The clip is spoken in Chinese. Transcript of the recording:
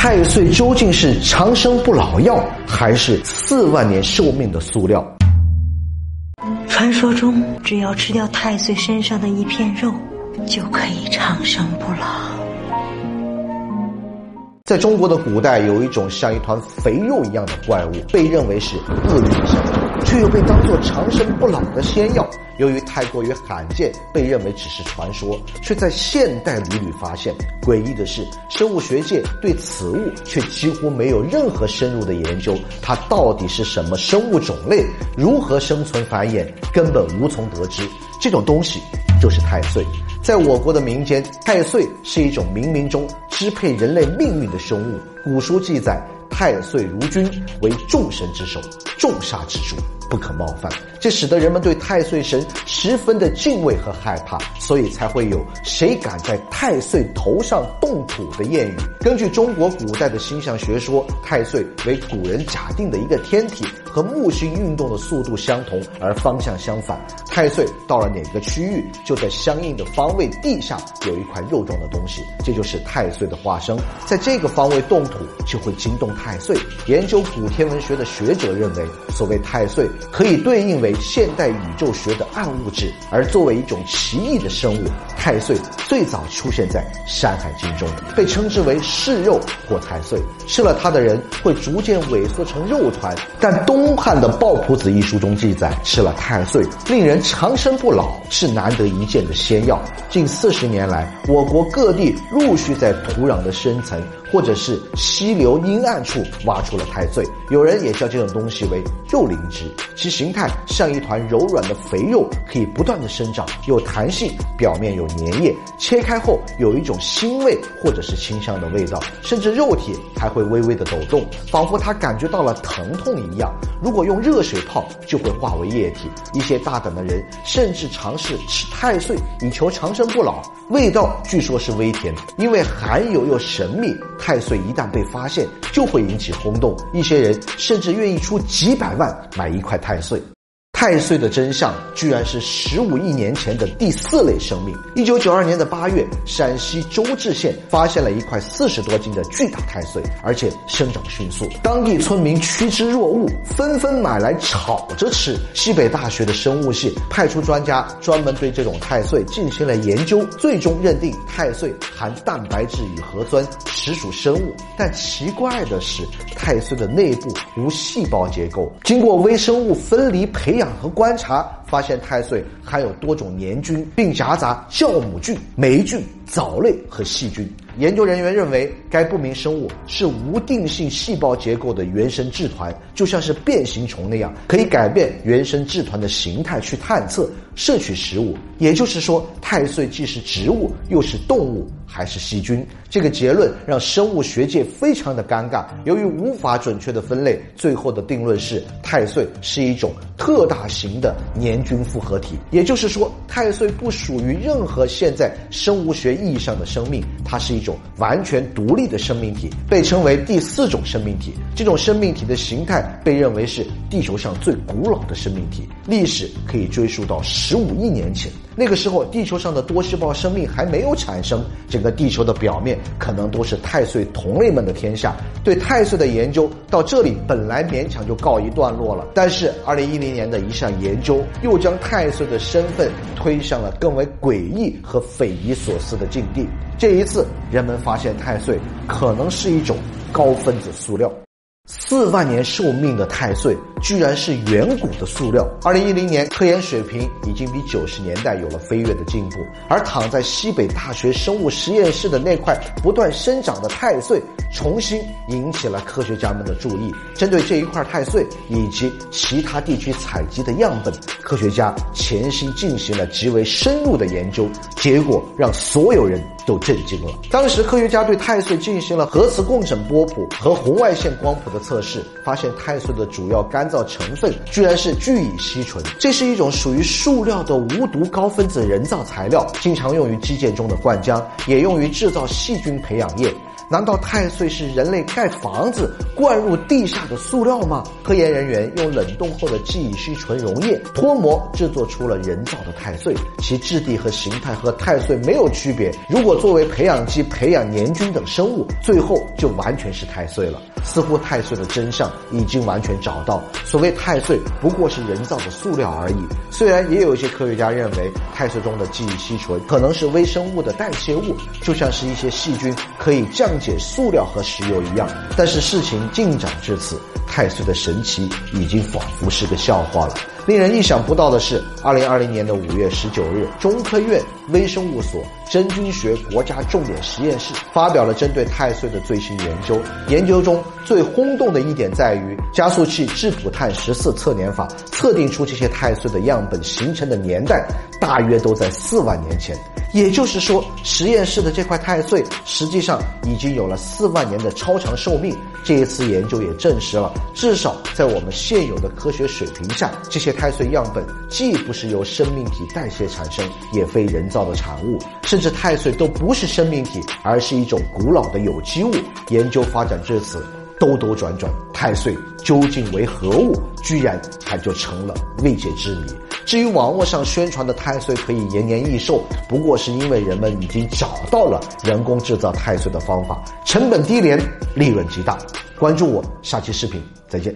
太岁究竟是长生不老药，还是四万年寿命的塑料？传说中，只要吃掉太岁身上的一片肉，就可以长生不老。在中国的古代，有一种像一团肥肉一样的怪物，被认为是恶灵生物，却又被当作长生不老的仙药。由于太过于罕见，被认为只是传说，却在现代屡屡发现。诡异的是，生物学界对此物却几乎没有任何深入的研究。它到底是什么生物种类？如何生存繁衍？根本无从得知。这种东西就是太岁。在我国的民间，太岁是一种冥冥中支配人类命运的生物。古书记载，太岁如君，为众神之首，众煞之主。不可冒犯，这使得人们对太岁神十分的敬畏和害怕，所以才会有“谁敢在太岁头上动土”的谚语。根据中国古代的星象学说，太岁为古人假定的一个天体，和木星运动的速度相同而方向相反。太岁到了哪个区域，就在相应的方位地下有一块肉状的东西，这就是太岁的化身。在这个方位动土，就会惊动太岁。研究古天文学的学者认为，所谓太岁。可以对应为现代宇宙学的暗物质，而作为一种奇异的生物，太岁最早出现在《山海经》中，被称之为噬肉或太岁。吃了它的人会逐渐萎缩成肉团。但东汉的《抱朴子》一书中记载，吃了太岁，令人长生不老，是难得一见的仙药。近四十年来，我国各地陆续在土壤的深层。或者是溪流阴暗处挖出了太岁，有人也叫这种东西为肉灵芝，其形态像一团柔软的肥肉，可以不断的生长，有弹性，表面有粘液，切开后有一种腥味或者是清香的味道，甚至肉体还会微微的抖动，仿佛他感觉到了疼痛一样。如果用热水泡，就会化为液体。一些大胆的人甚至尝试吃太岁以求长生不老，味道据说是微甜，因为含有又神秘。太岁一旦被发现，就会引起轰动，一些人甚至愿意出几百万买一块太岁。太岁的真相居然是十五亿年前的第四类生命。一九九二年的八月，陕西周至县发现了一块四十多斤的巨大太岁，而且生长迅速。当地村民趋之若鹜，纷纷买来炒着吃。西北大学的生物系派出专家，专门对这种太岁进行了研究，最终认定太岁含蛋白质与核酸，实属生物。但奇怪的是，太岁的内部无细胞结构，经过微生物分离培养。和观察发现，太岁含有多种黏菌，并夹杂酵母菌、霉菌、藻类和细菌。研究人员认为，该不明生物是无定性细胞结构的原生质团，就像是变形虫那样，可以改变原生质团的形态去探测、摄取食物。也就是说，太岁既是植物，又是动物，还是细菌？这个结论让生物学界非常的尴尬。由于无法准确的分类，最后的定论是，太岁是一种特大型的年菌复合体。也就是说，太岁不属于任何现在生物学意义上的生命，它是一种。完全独立的生命体被称为第四种生命体。这种生命体的形态被认为是地球上最古老的生命体，历史可以追溯到十五亿年前。那个时候，地球上的多细胞生命还没有产生，整个地球的表面可能都是太岁同类们的天下。对太岁的研究到这里本来勉强就告一段落了，但是二零一零年的一项研究又将太岁的身份推向了更为诡异和匪夷所思的境地。这一次，人们发现太岁可能是一种高分子塑料。四万年寿命的太岁，居然是远古的塑料。二零一零年，科研水平已经比九十年代有了飞跃的进步。而躺在西北大学生物实验室的那块不断生长的太岁，重新引起了科学家们的注意。针对这一块太岁以及其他地区采集的样本，科学家潜心进行了极为深入的研究，结果让所有人都震惊了。当时，科学家对太岁进行了核磁共振波谱和红外线光谱的。测试发现，太岁的主要干燥成分居然是聚乙烯醇，这是一种属于塑料的无毒高分子人造材料，经常用于基建中的灌浆，也用于制造细菌培养液。难道太岁是人类盖房子灌入地下的塑料吗？科研人员用冷冻后的记忆烯醇溶液脱模制作出了人造的太岁，其质地和形态和太岁没有区别。如果作为培养基培养年菌等生物，最后就完全是太岁了。似乎太岁的真相已经完全找到，所谓太岁不过是人造的塑料而已。虽然也有一些科学家认为太岁中的记忆烯醇可能是微生物的代谢物，就像是一些细菌可以降且塑料和石油一样。但是事情进展至此，太岁的神奇已经仿佛是个笑话了。令人意想不到的是，二零二零年的五月十九日，中科院微生物所真菌学国家重点实验室发表了针对太岁的最新研究。研究中最轰动的一点在于，加速器质谱碳十四测年法测定出这些太岁的样本形成的年代大约都在四万年前。也就是说，实验室的这块太岁实际上已经有了四万年的超长寿命。这一次研究也证实了，至少在我们现有的科学水平下，这些太岁样本既不是由生命体代谢产生，也非人造的产物，甚至太岁都不是生命体，而是一种古老的有机物。研究发展至此。兜兜转转，太岁究竟为何物？居然它就成了未解之谜。至于网络上宣传的太岁可以延年益寿，不过是因为人们已经找到了人工制造太岁的方法，成本低廉，利润极大。关注我，下期视频再见。